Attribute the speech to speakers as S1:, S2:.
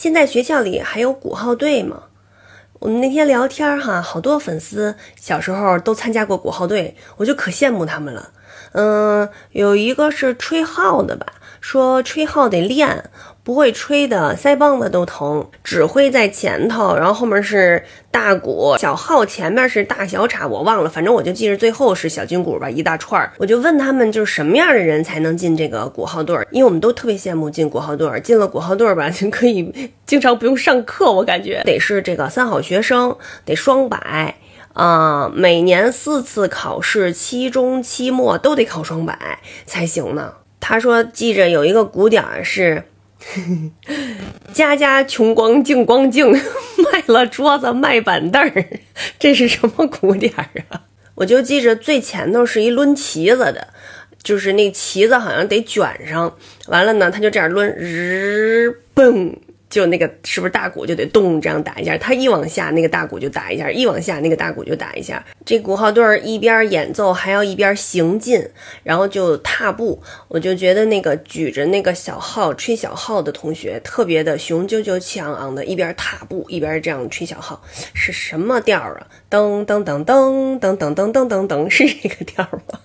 S1: 现在学校里还有鼓号队吗？我们那天聊天哈，好多粉丝小时候都参加过鼓号队，我就可羡慕他们了。嗯，有一个是吹号的吧，说吹号得练。不会吹的，腮帮子都疼。指挥在前头，然后后面是大鼓、小号，前面是大小镲，我忘了，反正我就记着最后是小金鼓吧，一大串儿。我就问他们，就是什么样的人才能进这个鼓号队？因为我们都特别羡慕进鼓号队，进了鼓号队吧，就可以经常不用上课。我感觉得是这个三好学生，得双百啊，每年四次考试，期中、期末都得考双百才行呢。他说记着有一个鼓点儿是。家家穷光净光净，卖了桌子卖板凳儿，这是什么鼓点儿啊？我就记着最前头是一抡旗子的，就是那旗子好像得卷上，完了呢，他就这样抡，日蹦。就那个是不是大鼓就得咚这样打一下，他一往下那个大鼓就打一下，一往下那个大鼓就打一下。这鼓号队一边演奏还要一边行进，然后就踏步。我就觉得那个举着那个小号吹小号的同学特别的雄赳赳气昂昂的，一边踏步一边这样吹小号，是什么调啊？噔噔噔噔噔噔噔噔噔噔，是这个调吗？